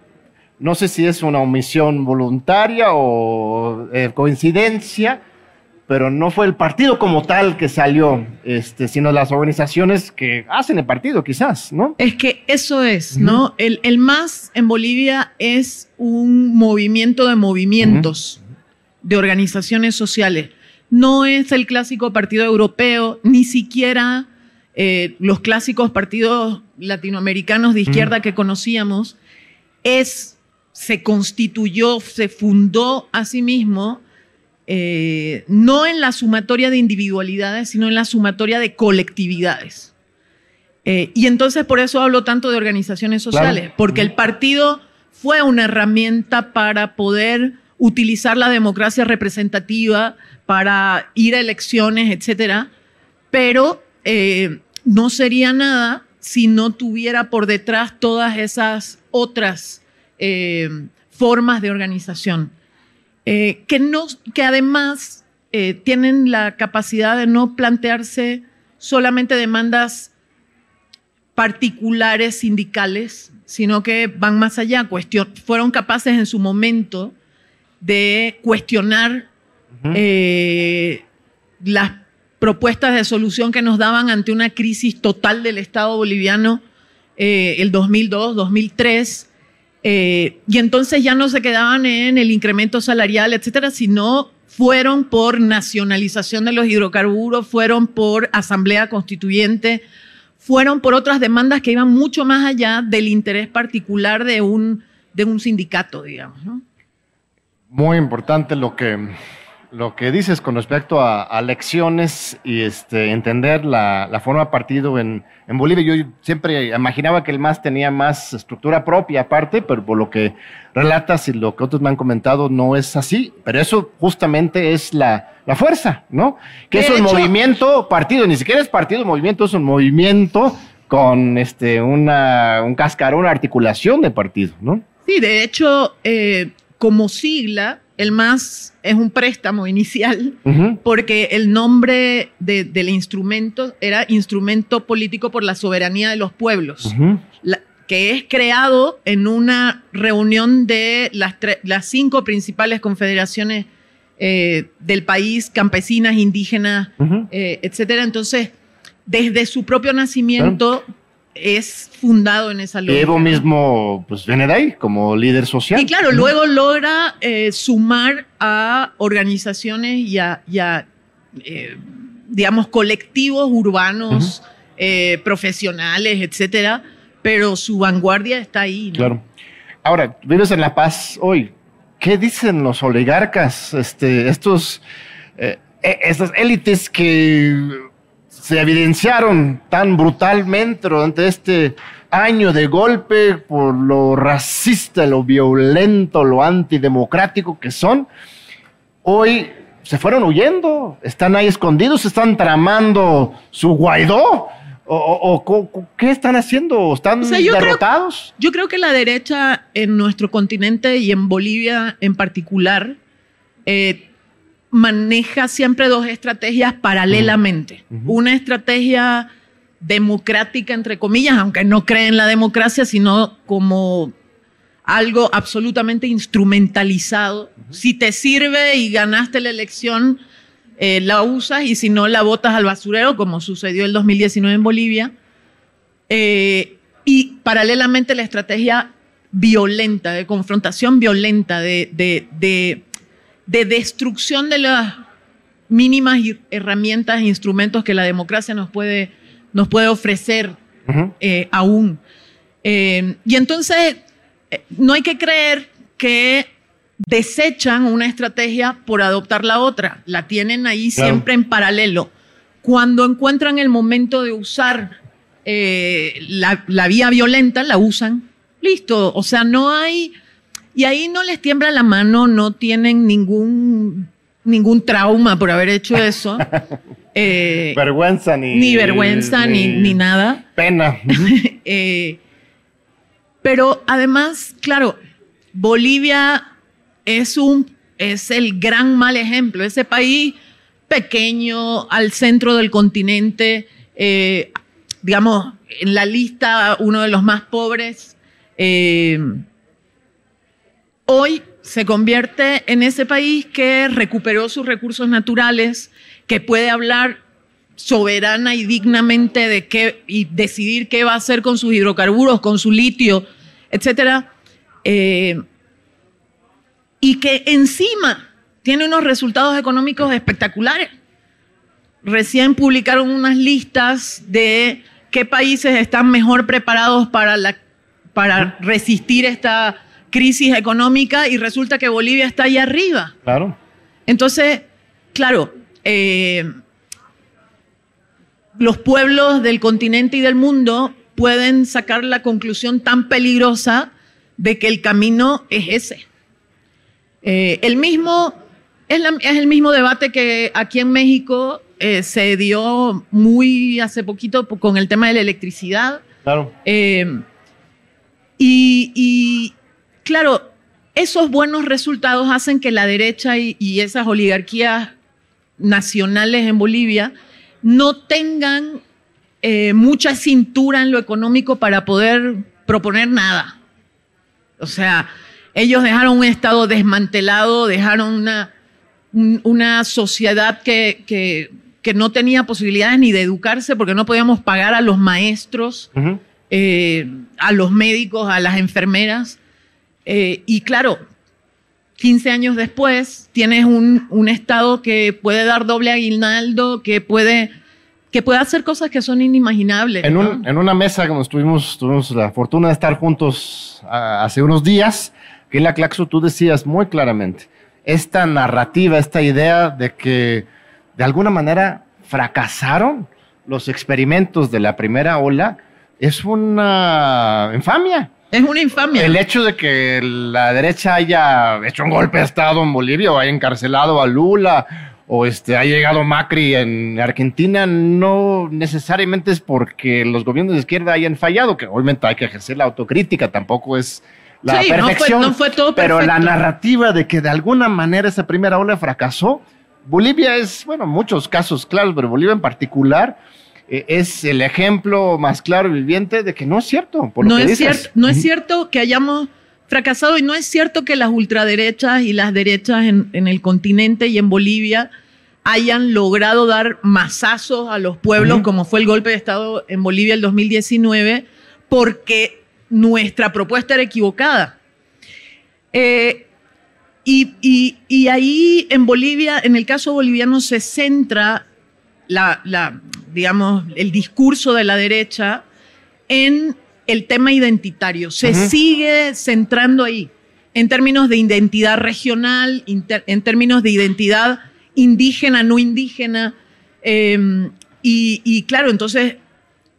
no sé si es una omisión voluntaria o eh, coincidencia, pero no fue el partido como tal que salió, este, sino las organizaciones que hacen el partido, quizás, ¿no? Es que eso es, ¿no? El, el, MAS en Bolivia es un movimiento de movimientos, de organizaciones sociales. No es el clásico partido europeo, ni siquiera eh, los clásicos partidos latinoamericanos de izquierda mm. que conocíamos, es, se constituyó, se fundó a sí mismo, eh, no en la sumatoria de individualidades, sino en la sumatoria de colectividades. Eh, y entonces por eso hablo tanto de organizaciones sociales, porque el partido fue una herramienta para poder utilizar la democracia representativa, para ir a elecciones, etcétera, pero no sería nada si no tuviera por detrás todas esas otras eh, formas de organización, eh, que, no, que además eh, tienen la capacidad de no plantearse solamente demandas particulares sindicales, sino que van más allá, fueron capaces en su momento de cuestionar eh, las propuestas de solución que nos daban ante una crisis total del Estado boliviano eh, el 2002, 2003. Eh, y entonces ya no se quedaban en el incremento salarial, etcétera, sino fueron por nacionalización de los hidrocarburos, fueron por asamblea constituyente, fueron por otras demandas que iban mucho más allá del interés particular de un, de un sindicato, digamos. Muy importante lo que lo que dices con respecto a, a lecciones y este, entender la, la forma partido en, en, Bolivia. Yo siempre imaginaba que el MAS tenía más estructura propia aparte, pero por lo que relatas y lo que otros me han comentado no es así. Pero eso justamente es la, la fuerza, ¿no? Que es un movimiento partido, ni siquiera es partido, movimiento es un movimiento con este, una, un cascarón, una articulación de partido, ¿no? Sí, de hecho, eh, como sigla, el MAS es un préstamo inicial porque el nombre del instrumento era Instrumento Político por la Soberanía de los Pueblos, que es creado en una reunión de las, las cinco principales confederaciones eh, del país, campesinas, indígenas, eh, etcétera. Entonces, desde su propio nacimiento es fundado en esa lógica. Evo mismo pues viene de ahí como líder social. Y claro, luego logra eh, sumar a organizaciones y a, eh, digamos, colectivos urbanos, eh, profesionales, etcétera, pero su vanguardia está ahí. Claro. Ahora, vives en La Paz hoy. ¿Qué dicen los oligarcas, este, estos, estas élites que se evidenciaron tan brutalmente durante este año de golpe por lo racista, lo violento, lo antidemocrático que son, hoy se fueron huyendo, están ahí escondidos, están tramando su Guaidó. ¿O, qué están haciendo? ¿Están derrotados? yo creo que la derecha en nuestro continente y en Bolivia en particular eh, maneja siempre dos estrategias paralelamente. Una estrategia democrática, entre comillas, aunque no cree en la democracia, sino como algo absolutamente instrumentalizado. Si te sirve y ganaste la elección, eh, la usas y si no, la botas al basurero, como sucedió el 2019 en Bolivia. Eh, y paralelamente la estrategia violenta, de confrontación violenta, de, de de destrucción de las mínimas herramientas e instrumentos que la democracia nos puede, nos puede ofrecer eh, aún. Eh, y entonces, eh, no hay que creer que desechan una estrategia por adoptar la otra, la tienen ahí siempre en paralelo. Cuando encuentran el momento de usar la, la vía violenta, la usan, listo, o sea, no hay y ahí no les tiembla la mano, no tienen ningún, ningún trauma por haber hecho eso. Eh, vergüenza ni... Ni vergüenza ni, ni, nada. Pena. Eh, pero además, claro, Bolivia es, un, es el gran mal ejemplo. Ese país pequeño, al centro del continente, eh, digamos, en la lista uno de los más pobres hoy se convierte en ese país que recuperó sus recursos naturales, que puede hablar soberana y dignamente y decidir qué va a hacer con sus hidrocarburos, con su litio, etcétera, eh, y que encima tiene unos resultados económicos espectaculares. Recién publicaron unas listas de qué países están mejor preparados para, para resistir esta crisis económica y resulta que Bolivia está ahí arriba. Claro. Entonces, claro, eh, los pueblos del continente y del mundo pueden sacar la conclusión tan peligrosa de que el camino es ese. Eh, el mismo, es, el mismo debate que aquí en México eh, se dio muy hace poquito con el tema de la electricidad. Claro. y, claro, esos buenos resultados hacen que la derecha y, esas oligarquías nacionales en Bolivia no tengan eh, mucha cintura en lo económico para poder proponer nada. O sea, ellos dejaron un Estado desmantelado, dejaron una, una sociedad que, que, no tenía posibilidades ni de educarse porque no podíamos pagar a los maestros, eh, a los médicos, a las enfermeras. Eh, y claro, 15 años después tienes un, un, Estado que puede dar doble aguinaldo, que puede, que puede hacer cosas que son inimaginables. En, en una mesa, como estuvimos, tuvimos la fortuna de estar juntos hace unos días, que en la Claxo tú decías muy claramente, esta narrativa, esta idea de que de alguna manera fracasaron los experimentos de la primera ola, es una infamia. Es una infamia. El hecho de que la derecha haya hecho un golpe de Estado en Bolivia o haya encarcelado a Lula o este, ha llegado Macri en Argentina no necesariamente es porque los gobiernos de izquierda hayan fallado, que obviamente hay que ejercer la autocrítica, tampoco es la perfección. No fue, todo Pero la narrativa de que de alguna manera esa primera ola fracasó, Bolivia es, bueno, muchos casos claros, pero Bolivia en particular es el ejemplo más claro y viviente de que no es cierto. no, es cierto no es cierto que hayamos fracasado y no es cierto que las ultraderechas y las derechas en, en el continente y en Bolivia hayan logrado dar masazos a los pueblos, como fue el golpe de Estado en Bolivia el 2019, porque nuestra propuesta era equivocada. Eh, y, ahí en Bolivia, en el caso boliviano, se centra la, digamos, el discurso de la derecha en el tema identitario. Se sigue centrando ahí, en términos de identidad regional, en términos de identidad indígena, no indígena. Em, y, claro, entonces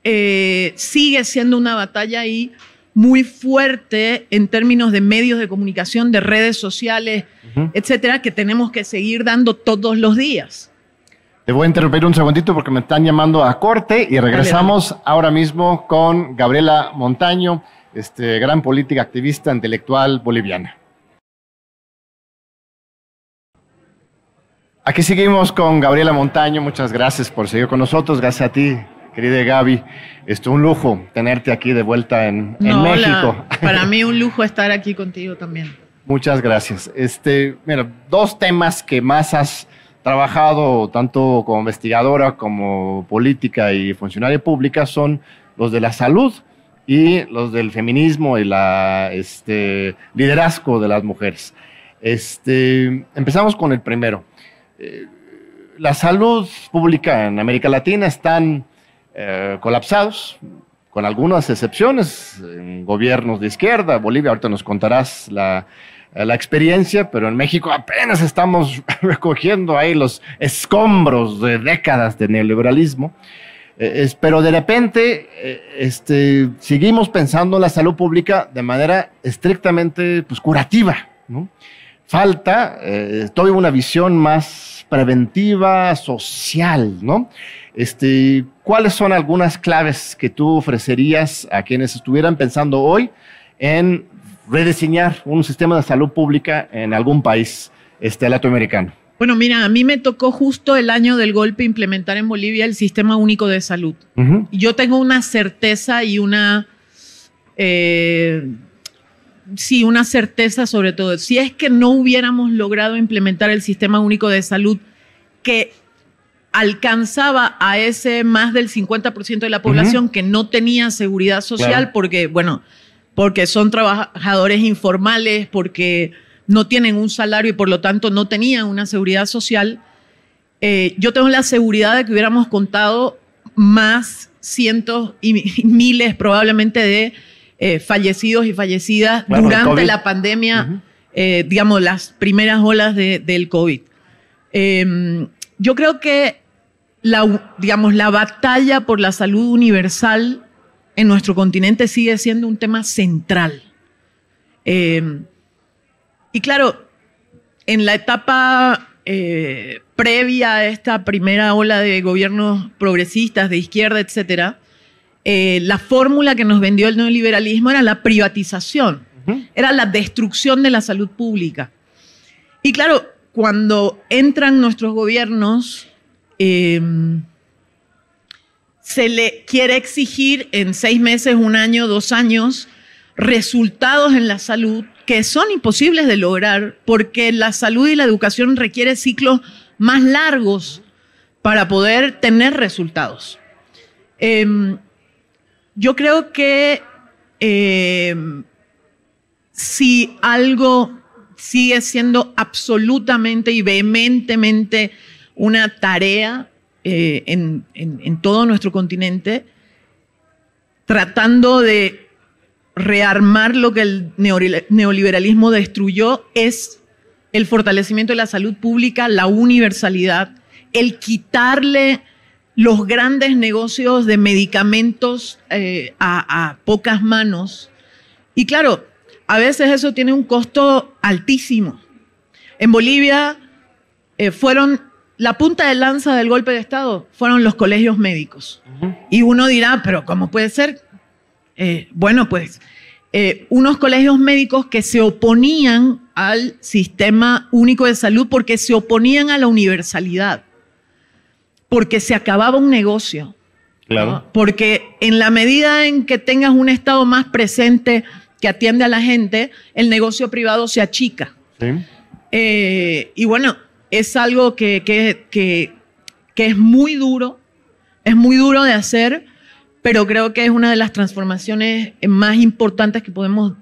eh, sigue siendo una batalla ahí muy fuerte en términos de medios de comunicación, de redes sociales, etcétera, que tenemos que seguir dando todos los días. Te voy a interrumpir un segundito porque me están llamando a corte y regresamos ahora mismo con Gabriela Montaño, este, gran política activista intelectual boliviana. Aquí seguimos con Gabriela Montaño. Muchas gracias por seguir con nosotros. Gracias a ti, querida Gaby. Es un lujo tenerte aquí de vuelta en, México. para mí un lujo estar aquí contigo también. Muchas gracias. Este, mira, dos temas que más has trabajado tanto como investigadora como política y funcionaria pública son los de la salud y los del feminismo y la este, liderazgo de las mujeres. Este, empezamos con el primero. Eh, la salud pública en América Latina están eh, colapsados, con algunas excepciones, en gobiernos de izquierda. Bolivia, ahorita nos contarás la, la experiencia, pero en México apenas estamos recogiendo ahí los escombros de décadas de neoliberalismo. Eh, pero de repente eh, este, seguimos pensando en la salud pública de manera estrictamente pues, curativa. ¿no? Falta eh, toda una visión más preventiva, social, ¿no? Este, ¿Cuáles son algunas claves que tú ofrecerías a quienes estuvieran pensando hoy en rediseñar un sistema de salud pública en algún país este, latinoamericano? Bueno, mira, a mí me tocó justo el año del golpe implementar en Bolivia el sistema único de salud. Yo tengo una certeza y una, eh, sí, una certeza sobre todo. Si es que no hubiéramos logrado implementar el sistema único de salud que alcanzaba a ese más del 50% de la población que no tenía seguridad social porque, bueno, porque son trabajadores informales, porque no tienen un salario y por lo tanto no tenían una seguridad social. Eh, yo tengo la seguridad de que hubiéramos contado más cientos y miles probablemente de eh, fallecidos y fallecidas durante la pandemia, eh, digamos, las primeras olas del COVID. Em, yo creo que la, digamos, la batalla por la salud universal en nuestro continente sigue siendo un tema central. Eh, y claro, en la etapa eh, previa a esta primera ola de gobiernos progresistas de izquierda, etcétera, eh, la fórmula que nos vendió el neoliberalismo era la privatización, era la destrucción de la salud pública. Y claro, cuando entran nuestros gobiernos Em, se le quiere exigir en seis meses, un año, dos años, resultados en la salud que son imposibles de lograr porque la salud y la educación requieren ciclos más largos para poder tener resultados. Em, yo creo que em, si algo sigue siendo absolutamente y vehementemente una tarea eh, en, todo nuestro continente, tratando de rearmar lo que el neoliberalismo destruyó, es el fortalecimiento de la salud pública, la universalidad, el quitarle los grandes negocios de medicamentos eh, a pocas manos. Y claro, a veces eso tiene un costo altísimo. En Bolivia eh, fueron, la punta de lanza del golpe de Estado fueron los colegios médicos. Y uno dirá, pero ¿cómo puede ser? Eh, bueno, pues eh, unos colegios médicos que se oponían al sistema único de salud porque se oponían a la universalidad, porque se acababa un negocio. Claro. Porque en la medida en que tengas un Estado más presente, que atiende a la gente, el negocio privado se achica. Eh, y bueno, es algo que, que, es muy duro, es muy duro de hacer, pero creo que es una de las transformaciones más importantes que podemos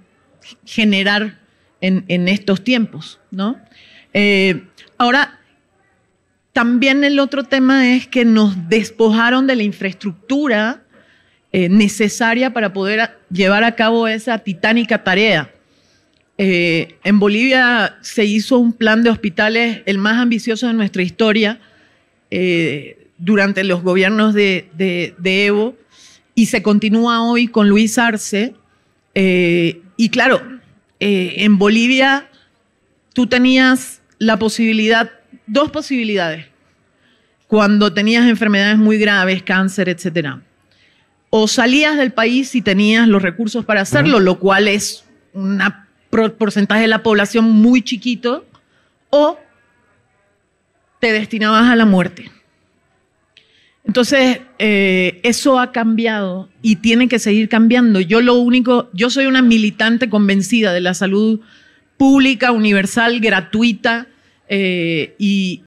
generar en, estos tiempos, ¿no? Eh, ahora, también el otro tema es que nos despojaron de la infraestructura eh, necesaria para poder llevar a cabo esa titánica tarea. Eh, en Bolivia se hizo un plan de hospitales, el más ambicioso de nuestra historia, eh, durante los gobiernos de, Evo, y se continúa hoy con Luis Arce. y claro, en Bolivia tú tenías la posibilidad, dos posibilidades, cuando tenías enfermedades muy graves, cáncer, etcétera. O salías del país si tenías los recursos para hacerlo, lo cual es un porcentaje de la población muy chiquito, o te destinabas a la muerte. Entonces, eh, eso ha cambiado y tiene que seguir cambiando. Yo lo único, yo soy una militante convencida de la salud pública, universal, gratuita, eh, y,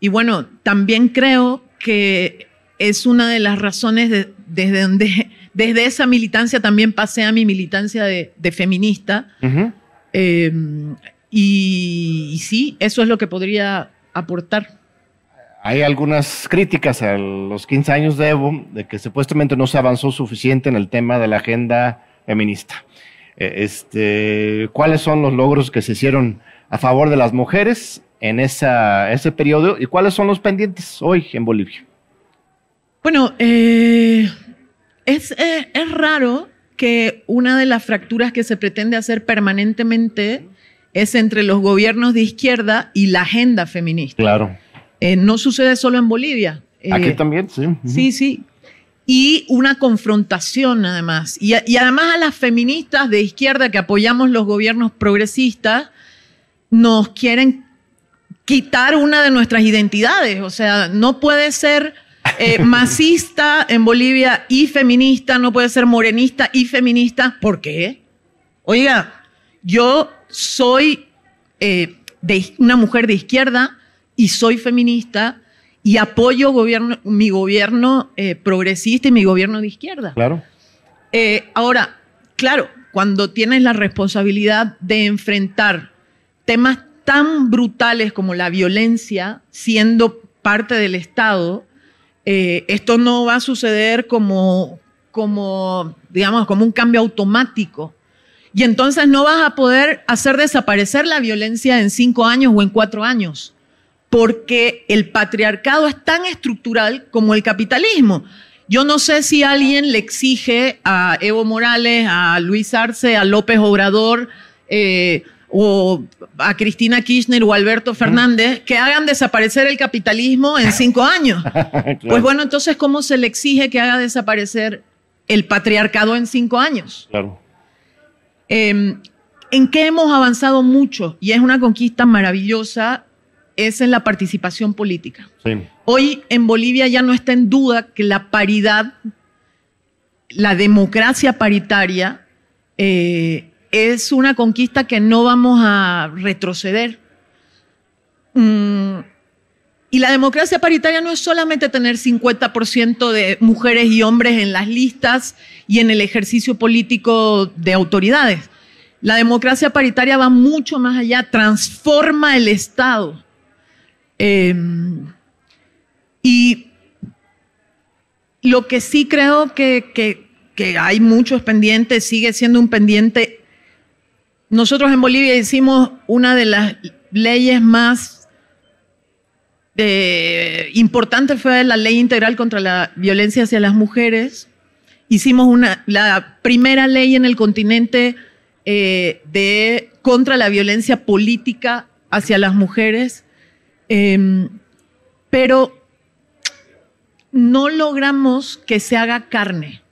y bueno, también creo que es una de las razones de, desde donde, desde esa militancia también pasé a mi militancia de, feminista. Eh, y, sí, eso es lo que podría aportar. Hay algunas críticas a los 15 años de Evo de que supuestamente no se avanzó suficiente en el tema de la agenda feminista. Eh, este, ¿Cuáles son los logros que se hicieron a favor de las mujeres en esa, ese periodo y cuáles son los pendientes hoy en Bolivia? Bueno, eh, es, eh, es, raro que una de las fracturas que se pretende hacer permanentemente es entre los gobiernos de izquierda y la agenda feminista. Claro. Eh, no sucede solo en Bolivia. Aquí también, sí. Sí, sí. Y una confrontación además. Y, y además a las feministas de izquierda que apoyamos los gobiernos progresistas, nos quieren quitar una de nuestras identidades. O sea, no puede ser eh, masista en Bolivia y feminista, no puede ser morenista y feminista. ¿Por qué? Oiga, yo soy eh, de, una mujer de izquierda y soy feminista y apoyo gobierno, mi gobierno eh, progresista y mi gobierno de izquierda. Claro. ahora, claro, cuando tienes la responsabilidad de enfrentar temas tan brutales como la violencia, siendo parte del Estado, eh, esto no va a suceder como, digamos, como un cambio automático. Y entonces no vas a poder hacer desaparecer la violencia en cinco años o en cuatro años, porque el patriarcado es tan estructural como el capitalismo. Yo no sé si alguien le exige a Evo Morales, a Luis Arce, a López Obrador, eh, o a Cristina Kirchner o Alberto Fernández que hagan desaparecer el capitalismo en cinco años. Pues bueno, entonces, ¿cómo se le exige que haga desaparecer el patriarcado en cinco años? Claro. Em, ¿En qué hemos avanzado mucho? Y es una conquista maravillosa, es en la participación política. Hoy en Bolivia ya no está en duda que la paridad, la democracia paritaria, eh, es una conquista que no vamos a retroceder. Mm, y la democracia paritaria no es solamente tener 50% de mujeres y hombres en las listas y en el ejercicio político de autoridades. La democracia paritaria va mucho más allá, transforma el Estado. Em, y lo que sí creo que, que hay muchos pendientes, sigue siendo un pendiente. Nosotros en Bolivia hicimos una de las leyes más importante fue la ley integral contra la violencia hacia las mujeres. Hicimos una, la primera ley en el continente eh, de, contra la violencia política hacia las mujeres, em, pero no logramos que se haga carne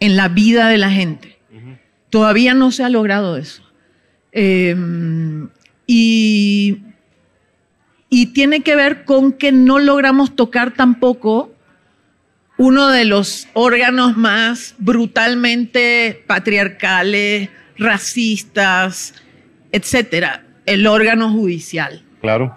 en la vida de la gente. Todavía no se ha logrado eso. Em, y y tiene que ver con que no logramos tocar tampoco uno de los órganos más brutalmente patriarcales, racistas, etcétera, el órgano judicial. Claro.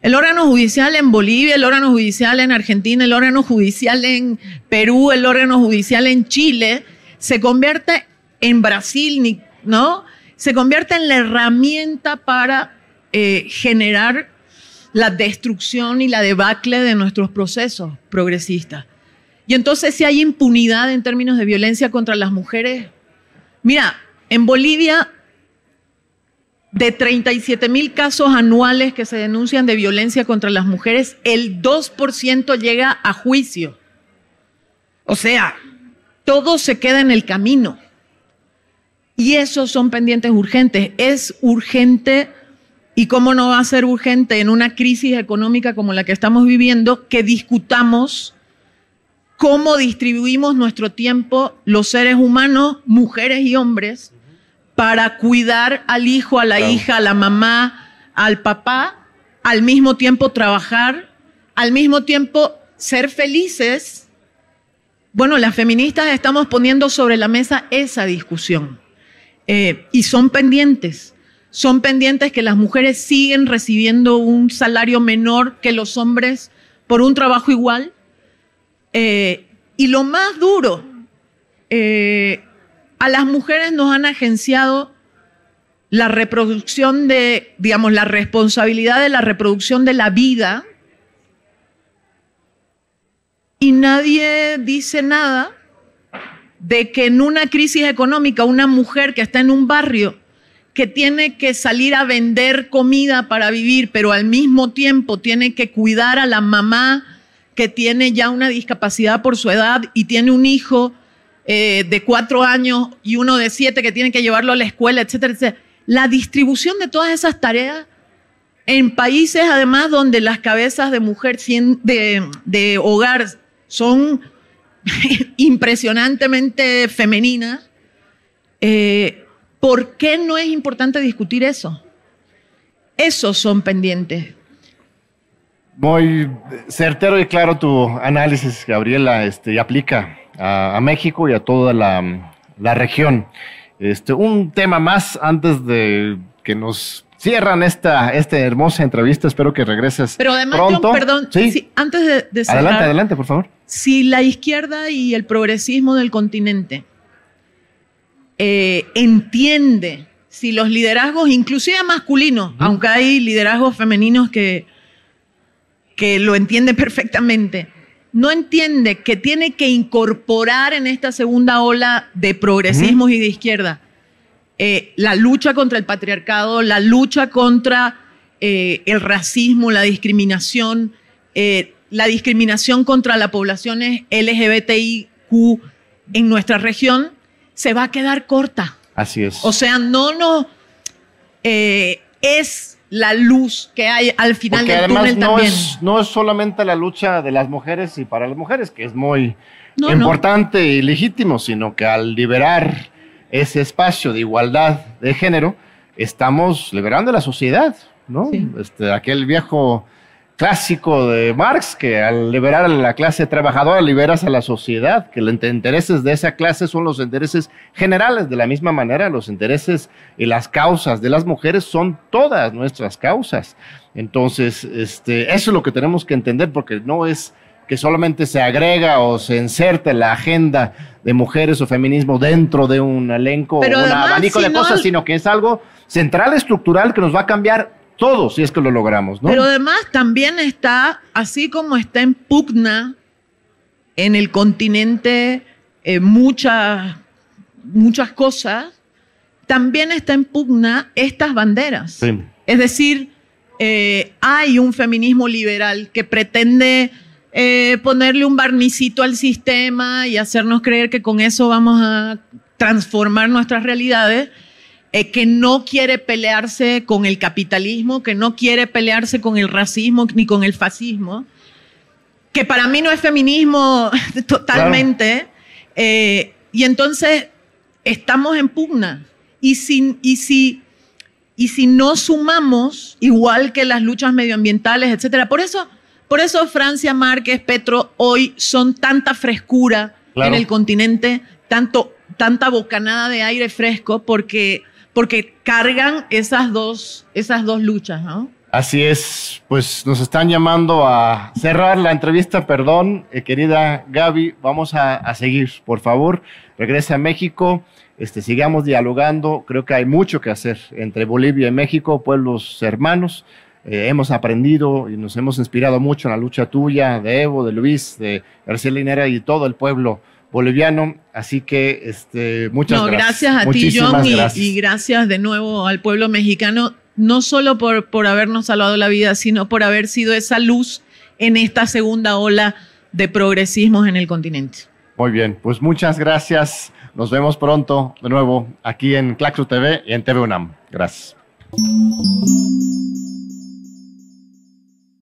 El órgano judicial en Bolivia, el órgano judicial en Argentina, el órgano judicial en Perú, el órgano judicial en Chile, se convierte en Brasil, ¿no? Se convierte en la herramienta para eh, generar la destrucción y la debacle de nuestros procesos progresistas. Y entonces si hay impunidad en términos de violencia contra las mujeres, mira, en Bolivia de 37 mil casos anuales que se denuncian de violencia contra las mujeres, el 2% llega a juicio. O sea, todo se queda en el camino. Y esos son pendientes urgentes. Es urgente y cómo no va a ser urgente en una crisis económica como la que estamos viviendo que discutamos cómo distribuimos nuestro tiempo los seres humanos, mujeres y hombres, para cuidar al hijo, a la hija, a la mamá, al papá, al mismo tiempo trabajar, al mismo tiempo ser felices. Bueno, las feministas estamos poniendo sobre la mesa esa discusión eh, y son pendientes son pendientes que las mujeres siguen recibiendo un salario menor que los hombres por un trabajo igual. Eh, y lo más duro, eh, a las mujeres nos han agenciado la reproducción de, digamos, la responsabilidad de la reproducción de la vida y nadie dice nada de que en una crisis económica una mujer que está en un barrio que tiene que salir a vender comida para vivir, pero al mismo tiempo tiene que cuidar a la mamá que tiene ya una discapacidad por su edad y tiene un hijo eh, de cuatro años y uno de siete que tiene que llevarlo a la escuela, etcétera, etcétera. La distribución de todas esas tareas en países además donde las cabezas de mujer de, de hogar son impresionantemente femeninas, eh, ¿Por qué no es importante discutir eso? Esos son pendientes. Muy certero y claro tu análisis, Gabriela, este, y aplica a, México y a toda la, región. Este, un tema más antes de que nos cierran esta, esta hermosa entrevista. Espero que regreses. Pero además, pronto. perdón, ¿Sí? antes de, de cerrar, Adelante, adelante, por favor. Si la izquierda y el progresismo del continente eh, entiende si los liderazgos, inclusive masculinos, aunque hay liderazgos femeninos que, que lo entienden perfectamente, no entiende que tiene que incorporar en esta segunda ola de progresismos y de izquierda eh, la lucha contra el patriarcado, la lucha contra eh, el racismo, la discriminación, la discriminación contra las poblaciones LGBTIQ en nuestra región, se va a quedar corta. Así es. O sea, no, no, eh, es la luz que hay al final del túnel no también. Es, no es solamente la lucha de las mujeres y para las mujeres, que es muy importante y legítimo, sino que al liberar ese espacio de igualdad de género, estamos liberando la sociedad, ¿no? Este, aquel viejo clásico de Marx, que al liberar a la clase trabajadora liberas a la sociedad, que los intereses de esa clase son los intereses generales. De la misma manera, los intereses y las causas de las mujeres son todas nuestras causas. Entonces, este, eso es lo que tenemos que entender, porque no es que solamente se agrega o se inserta la agenda de mujeres o feminismo dentro de un elenco o un abanico de cosas, sino que es algo central, estructural, que nos va a cambiar todo si es que lo logramos, ¿no? Pero además también está, así como está en pugna en el continente eh, muchas, muchas cosas, también está en pugna estas banderas. Es decir, eh, hay un feminismo liberal que pretende eh, ponerle un barnicito al sistema y hacernos creer que con eso vamos a transformar nuestras realidades eh, que no quiere pelearse con el capitalismo, que no quiere pelearse con el racismo ni con el fascismo, que para mí no es feminismo totalmente. Eh, y entonces estamos en pugna. Y si, y, si, y si no sumamos, igual que las luchas medioambientales, etcétera, por eso, por eso Francia, Márquez, Petro hoy son tanta frescura en el continente, tanto, tanta bocanada de aire fresco, porque porque cargan esas dos, esas dos luchas, ¿no? Así es, pues nos están llamando a cerrar la entrevista, perdón, eh, querida Gaby, vamos a, seguir, por favor, regrese a México, este, sigamos dialogando, creo que hay mucho que hacer entre Bolivia y México, pueblos hermanos, eh, hemos aprendido y nos hemos inspirado mucho en la lucha tuya, de Evo, de Luis, de García Linera y todo el pueblo boliviano. Así que este, muchas no, gracias. a ti, John, y, gracias de nuevo al pueblo mexicano, no solo por, por habernos salvado la vida, sino por haber sido esa luz en esta segunda ola de progresismos en el continente. Muy bien, pues muchas gracias. Nos vemos pronto de nuevo aquí en Claxo TV y en TV UNAM. Gracias.